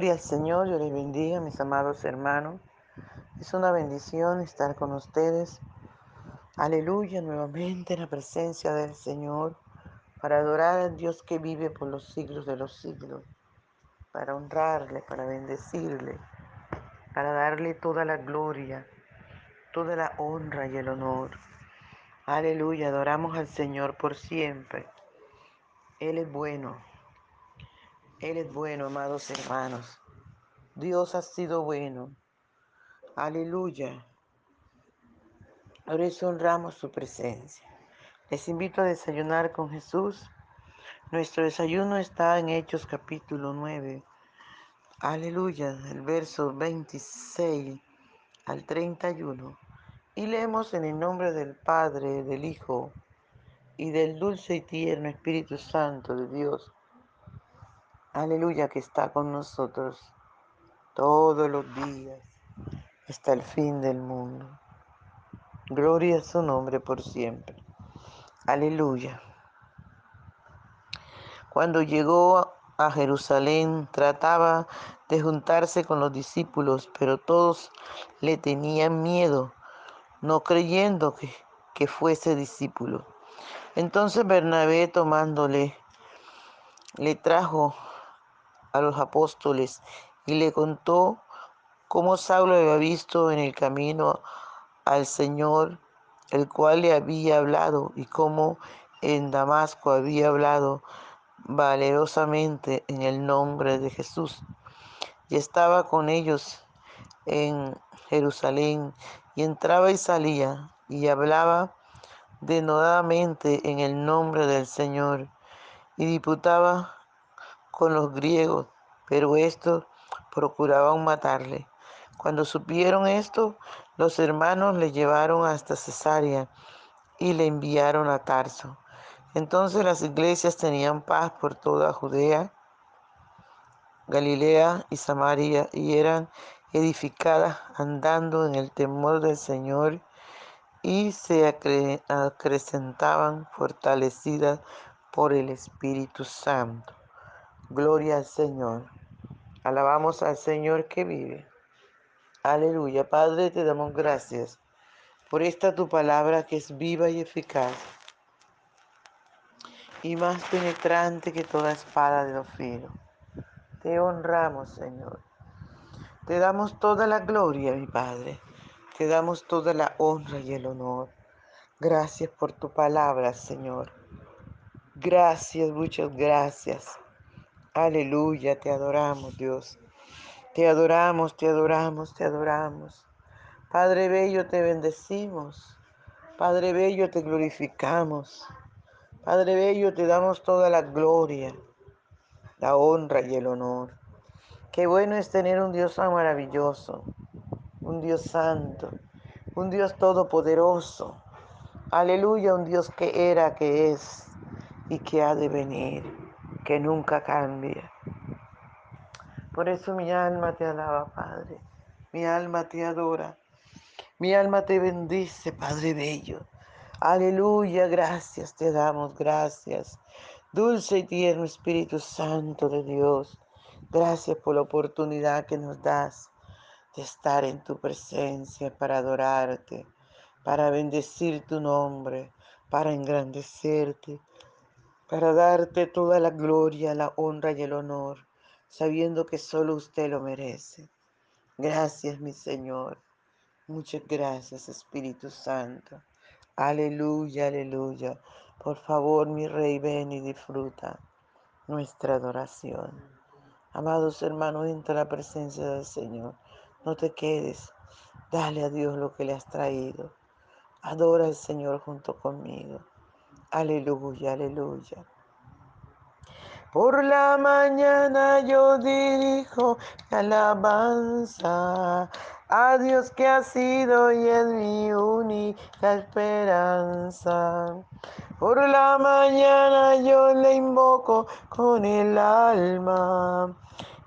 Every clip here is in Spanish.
Gloria al Señor, yo les bendiga, mis amados hermanos. Es una bendición estar con ustedes. Aleluya, nuevamente en la presencia del Señor, para adorar al Dios que vive por los siglos de los siglos, para honrarle, para bendecirle, para darle toda la gloria, toda la honra y el honor. Aleluya, adoramos al Señor por siempre. Él es bueno. Él es bueno, amados hermanos. Dios ha sido bueno. Aleluya. Por eso honramos su presencia. Les invito a desayunar con Jesús. Nuestro desayuno está en Hechos capítulo 9. Aleluya, el verso 26 al 31. Y leemos en el nombre del Padre, del Hijo y del dulce y tierno Espíritu Santo de Dios. Aleluya, que está con nosotros todos los días hasta el fin del mundo. Gloria a su nombre por siempre. Aleluya. Cuando llegó a Jerusalén trataba de juntarse con los discípulos, pero todos le tenían miedo, no creyendo que, que fuese discípulo. Entonces Bernabé tomándole, le trajo a los apóstoles y le contó cómo Saulo había visto en el camino al Señor, el cual le había hablado, y cómo en Damasco había hablado valerosamente en el nombre de Jesús. Y estaba con ellos en Jerusalén, y entraba y salía, y hablaba denodadamente en el nombre del Señor, y diputaba con los griegos, pero estos procuraban matarle. Cuando supieron esto, los hermanos le llevaron hasta Cesarea y le enviaron a Tarso. Entonces las iglesias tenían paz por toda Judea, Galilea y Samaria y eran edificadas andando en el temor del Señor y se acrecentaban fortalecidas por el Espíritu Santo. Gloria al Señor. Alabamos al Señor que vive. Aleluya. Padre, te damos gracias por esta tu palabra que es viva y eficaz y más penetrante que toda espada de filo. Te honramos, Señor. Te damos toda la gloria, mi Padre. Te damos toda la honra y el honor. Gracias por tu palabra, Señor. Gracias, muchas gracias. Aleluya, te adoramos, Dios. Te adoramos, te adoramos, te adoramos. Padre Bello, te bendecimos. Padre Bello, te glorificamos. Padre Bello, te damos toda la gloria, la honra y el honor. Qué bueno es tener un Dios tan maravilloso, un Dios santo, un Dios todopoderoso. Aleluya, un Dios que era, que es y que ha de venir, que nunca cambia. Por eso mi alma te alaba, Padre. Mi alma te adora. Mi alma te bendice, Padre Bello. Aleluya, gracias te damos, gracias. Dulce y tierno Espíritu Santo de Dios, gracias por la oportunidad que nos das de estar en tu presencia para adorarte, para bendecir tu nombre, para engrandecerte, para darte toda la gloria, la honra y el honor sabiendo que solo usted lo merece. Gracias, mi Señor. Muchas gracias, Espíritu Santo. Aleluya, aleluya. Por favor, mi Rey, ven y disfruta nuestra adoración. Amados hermanos, entra la presencia del Señor. No te quedes. Dale a Dios lo que le has traído. Adora al Señor junto conmigo. Aleluya, aleluya. Por la mañana yo dirijo alabanza a Dios que ha sido y es mi única esperanza. Por la mañana yo le invoco con el alma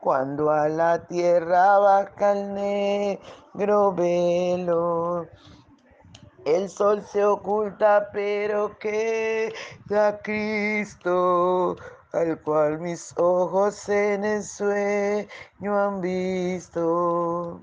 cuando a la tierra baja el negro velo. El sol se oculta, pero queda Cristo, al cual mis ojos en el sueño han visto.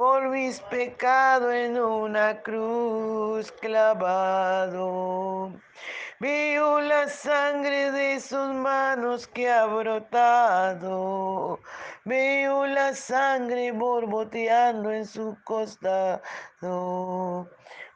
por mis pecados en una cruz clavado. Veo la sangre de sus manos que ha brotado. Veo la sangre borboteando en su costado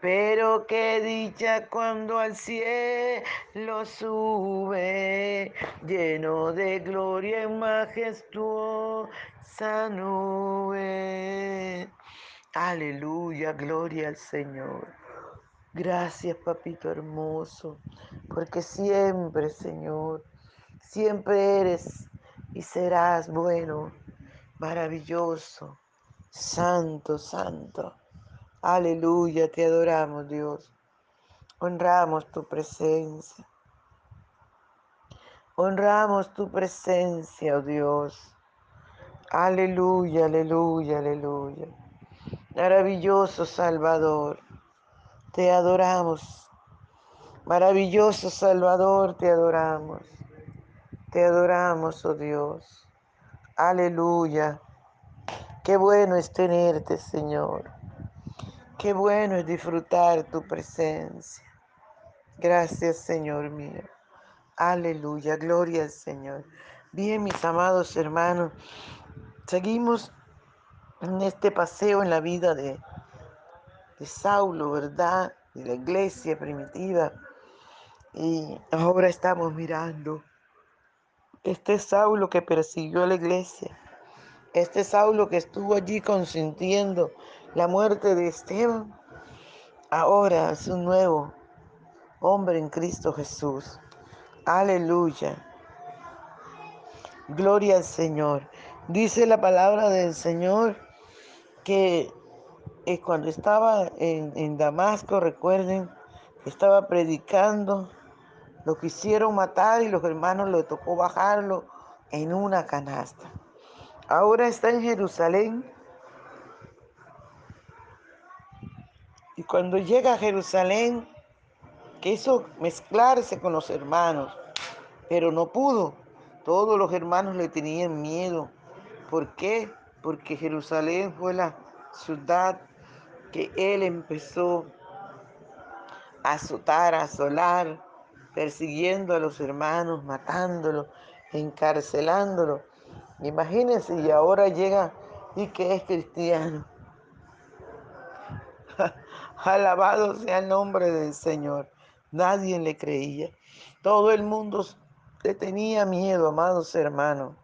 Pero qué dicha cuando al cielo sube, lleno de gloria y majestuosa nube. Aleluya, gloria al Señor. Gracias, papito hermoso, porque siempre, Señor, siempre eres y serás bueno, maravilloso, santo, santo. Aleluya, te adoramos Dios. Honramos tu presencia. Honramos tu presencia, oh Dios. Aleluya, aleluya, aleluya. Maravilloso Salvador, te adoramos. Maravilloso Salvador, te adoramos. Te adoramos, oh Dios. Aleluya. Qué bueno es tenerte, Señor. Qué bueno es disfrutar tu presencia. Gracias, Señor mío. Aleluya, gloria al Señor. Bien, mis amados hermanos, seguimos en este paseo en la vida de, de Saulo, ¿verdad? De la iglesia primitiva. Y ahora estamos mirando este Saulo que persiguió a la iglesia. Este Saulo que estuvo allí consintiendo la muerte de Esteban, ahora es un nuevo hombre en Cristo Jesús. Aleluya. Gloria al Señor. Dice la palabra del Señor que eh, cuando estaba en, en Damasco, recuerden, estaba predicando, lo quisieron matar y los hermanos le tocó bajarlo en una canasta. Ahora está en Jerusalén Y cuando llega a Jerusalén, quiso mezclarse con los hermanos, pero no pudo. Todos los hermanos le tenían miedo ¿Por qué? Porque Jerusalén fue la ciudad que él empezó a azotar, a asolar, persiguiendo a los hermanos, matándolos, encarcelándolos. Imagínense, y ahora llega y que es cristiano. Alabado sea el nombre del Señor. Nadie le creía. Todo el mundo le tenía miedo, amados hermanos.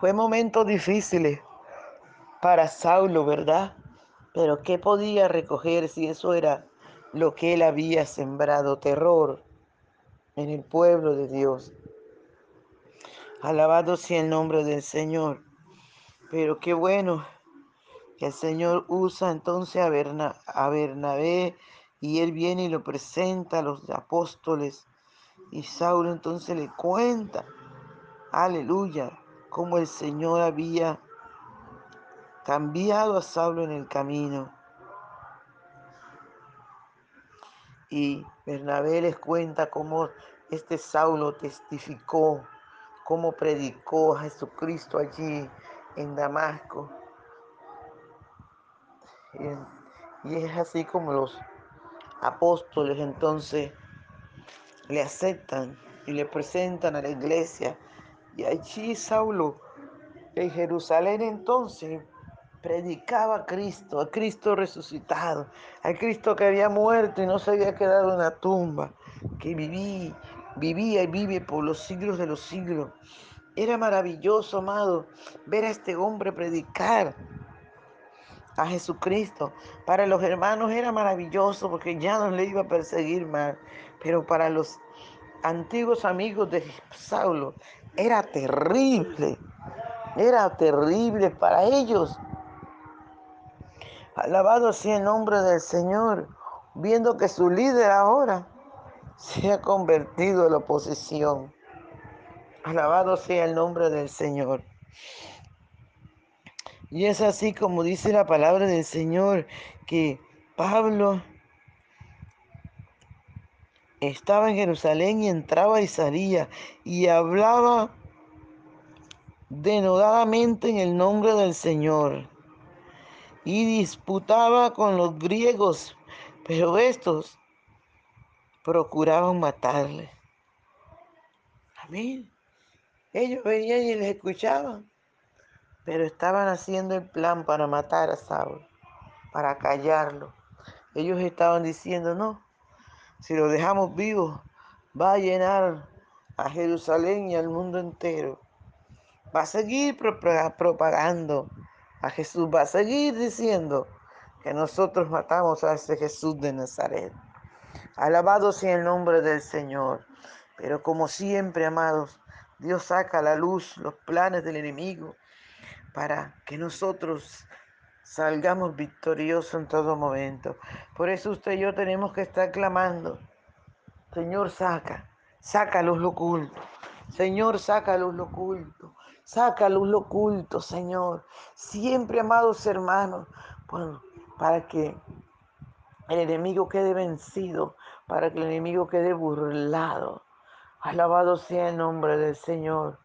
Fue momentos difíciles para Saulo, ¿verdad? Pero ¿qué podía recoger si eso era lo que él había sembrado? Terror en el pueblo de Dios. Alabado sea el nombre del Señor. Pero qué bueno el Señor usa entonces a, a Bernabé y él viene y lo presenta a los apóstoles. Y Saulo entonces le cuenta, aleluya, como el Señor había cambiado a Saulo en el camino. Y Bernabé les cuenta cómo este Saulo testificó, cómo predicó a Jesucristo allí en Damasco. Y, es así como los apóstoles entonces le aceptan y le presentan a la iglesia. Y allí Saulo en Jerusalén entonces predicaba a Cristo, a Cristo resucitado, a Cristo que había muerto y no se había quedado en la tumba, que vivía, vivía y vive por los siglos de los siglos. Era maravilloso, amado, ver a este hombre predicar a Jesucristo. Para los hermanos era maravilloso porque ya no le iba a perseguir más, pero para los antiguos amigos de Saulo era terrible, era terrible para ellos. Alabado sea el nombre del Señor, viendo que su líder ahora se ha convertido en la oposición. Alabado sea el nombre del Señor. Y es así como dice la palabra del Señor, que Pablo estaba en Jerusalén y entraba y salía y hablaba denodadamente en el nombre del Señor y disputaba con los griegos, pero estos procuraban matarle. Amén. Ellos venían y les escuchaban, pero estaban haciendo el plan para matar a Saulo, para callarlo. Ellos estaban diciendo, no, si lo dejamos vivo, va a llenar a Jerusalén y al mundo entero. Va a seguir propagando a Jesús, va a seguir diciendo que nosotros matamos a ese Jesús de Nazaret. Alabado sea el nombre del Señor. Pero como siempre, amados, Dios saca a la luz los planes del enemigo para que nosotros salgamos victoriosos en todo momento. Por eso usted y yo tenemos que estar clamando. Señor, saca, saca luz lo oculto. Señor, saca luz lo oculto. Saca luz lo oculto, Señor. Siempre, amados hermanos, bueno, para que el enemigo quede vencido, para que el enemigo quede burlado. Alabado sea el nombre del Señor.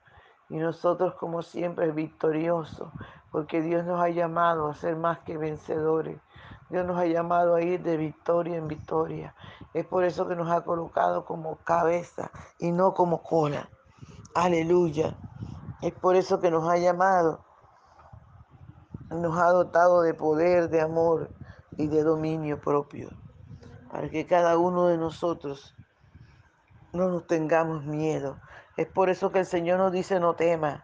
Y nosotros, como siempre, victoriosos, porque Dios nos ha llamado a ser más que vencedores. Dios nos ha llamado a ir de victoria en victoria. Es por eso que nos ha colocado como cabeza y no como cola. Aleluya. Es por eso que nos ha llamado, nos ha dotado de poder, de amor y de dominio propio. Para que cada uno de nosotros no nos tengamos miedo. Es por eso que el Señor nos dice no temas,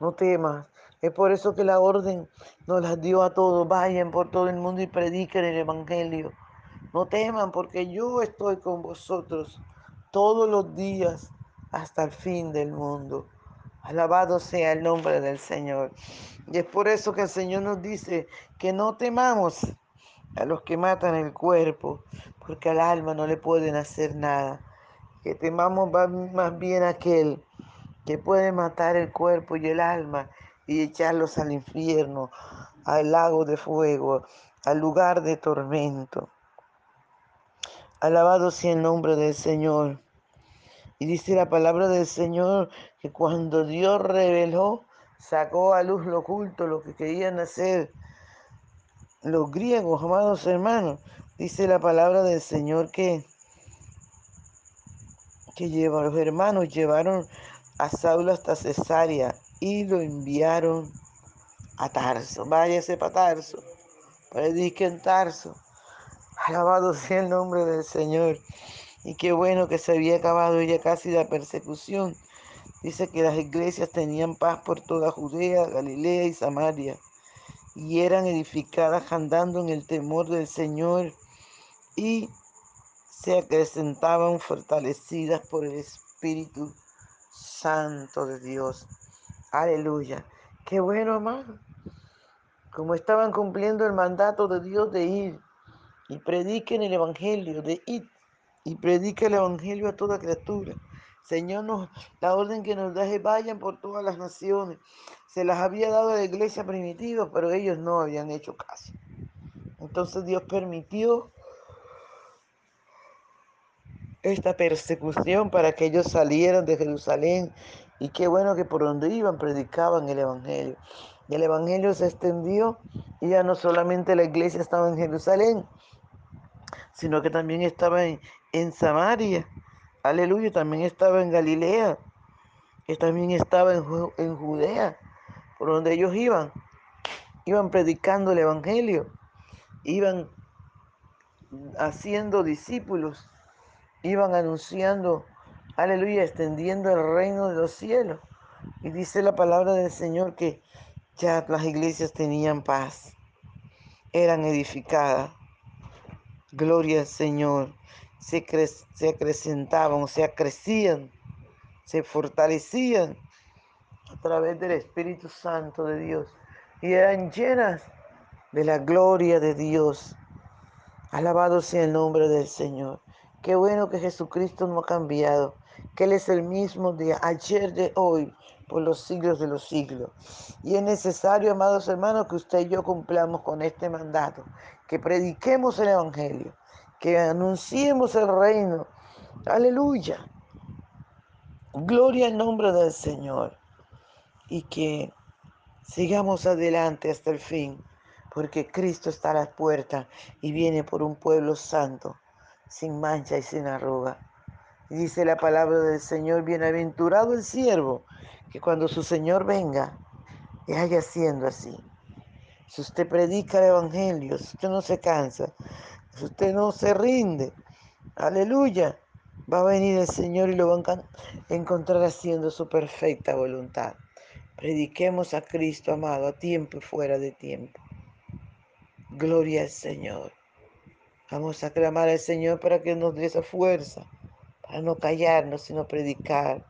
no temas. Es por eso que la orden nos la dio a todos. Vayan por todo el mundo y prediquen el Evangelio. No teman porque yo estoy con vosotros todos los días hasta el fin del mundo. Alabado sea el nombre del Señor. Y es por eso que el Señor nos dice que no temamos a los que matan el cuerpo, porque al alma no le pueden hacer nada que temamos más bien aquel que puede matar el cuerpo y el alma y echarlos al infierno, al lago de fuego, al lugar de tormento. Alabado sea el nombre del Señor. Y dice la palabra del Señor que cuando Dios reveló sacó a luz lo oculto, lo que querían hacer los griegos, amados hermanos. Dice la palabra del Señor que, que lleva, los hermanos llevaron a Saulo hasta Cesarea y lo enviaron a Tarso. Váyase para Tarso, predique en Tarso. Alabado sea el nombre del Señor. Y qué bueno que se había acabado ya casi la persecución. Dice que las iglesias tenían paz por toda Judea, Galilea y Samaria, y eran edificadas andando en el temor del Señor y se acrecentaban fortalecidas por el Espíritu Santo de Dios. Aleluya. Qué bueno, amado. Como estaban cumpliendo el mandato de Dios de ir y prediquen el Evangelio, de ir y predica el Evangelio a toda criatura. Señor, nos, la orden que nos da es vayan por todas las naciones. Se las había dado a la iglesia primitiva, pero ellos no habían hecho caso. Entonces Dios permitió esta persecución para que ellos salieran de Jerusalén. Y qué bueno que por donde iban predicaban el Evangelio. Y el Evangelio se extendió y ya no solamente la iglesia estaba en Jerusalén, sino que también estaba en, en Samaria. Aleluya, también estaba en Galilea. También estaba en, en Judea, por donde ellos iban. Iban predicando el Evangelio. Iban haciendo discípulos. Iban anunciando, aleluya, extendiendo el reino de los cielos. Y dice la palabra del Señor que ya las iglesias tenían paz, eran edificadas. Gloria al Señor. Se, cre se acrecentaban, o sea, crecían, se fortalecían a través del Espíritu Santo de Dios y eran llenas de la gloria de Dios. Alabado sea el nombre del Señor. Qué bueno que Jesucristo no ha cambiado, que Él es el mismo de ayer, de hoy, por los siglos de los siglos. Y es necesario, amados hermanos, que usted y yo cumplamos con este mandato, que prediquemos el Evangelio, que anunciemos el reino. Aleluya. Gloria al nombre del Señor. Y que sigamos adelante hasta el fin, porque Cristo está a la puerta y viene por un pueblo santo sin mancha y sin arruga. Y dice la palabra del Señor, bienaventurado el siervo, que cuando su Señor venga, le haya siendo así. Si usted predica el Evangelio, si usted no se cansa, si usted no se rinde, aleluya, va a venir el Señor y lo va a encontrar haciendo su perfecta voluntad. Prediquemos a Cristo, amado, a tiempo y fuera de tiempo. Gloria al Señor. Vamos a clamar al Señor para que nos dé esa fuerza, para no callarnos, sino predicar.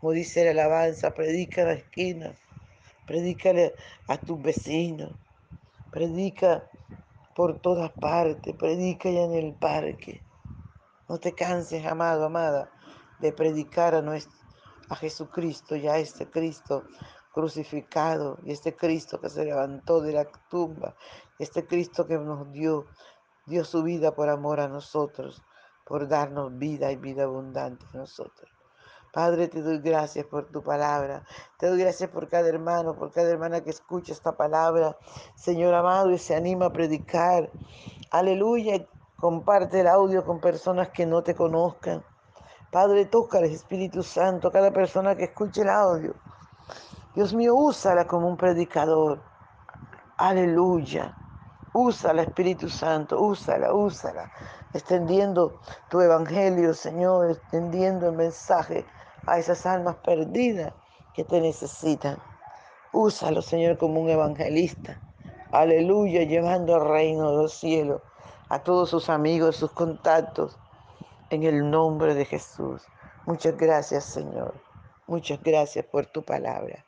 Como dice la alabanza, predica en la esquina, predícale a tus vecinos, predica por todas partes, predica ya en el parque. No te canses, amado, amada, de predicar a, nuestro, a Jesucristo, ya este Cristo crucificado, y este Cristo que se levantó de la tumba, este Cristo que nos dio dio su vida por amor a nosotros, por darnos vida y vida abundante a nosotros. Padre, te doy gracias por tu palabra. Te doy gracias por cada hermano, por cada hermana que escucha esta palabra. Señor amado, y se anima a predicar. Aleluya. Comparte el audio con personas que no te conozcan. Padre, toca el Espíritu Santo, cada persona que escuche el audio. Dios mío, úsala como un predicador. Aleluya. Úsala, Espíritu Santo, úsala, úsala, extendiendo tu evangelio, Señor, extendiendo el mensaje a esas almas perdidas que te necesitan. Úsalo, Señor, como un evangelista. Aleluya, llevando el reino de los cielos a todos sus amigos, sus contactos, en el nombre de Jesús. Muchas gracias, Señor. Muchas gracias por tu palabra.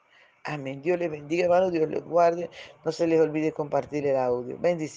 Amén. Dios les bendiga, hermano. Dios les guarde. No se les olvide compartir el audio. Bendiciones.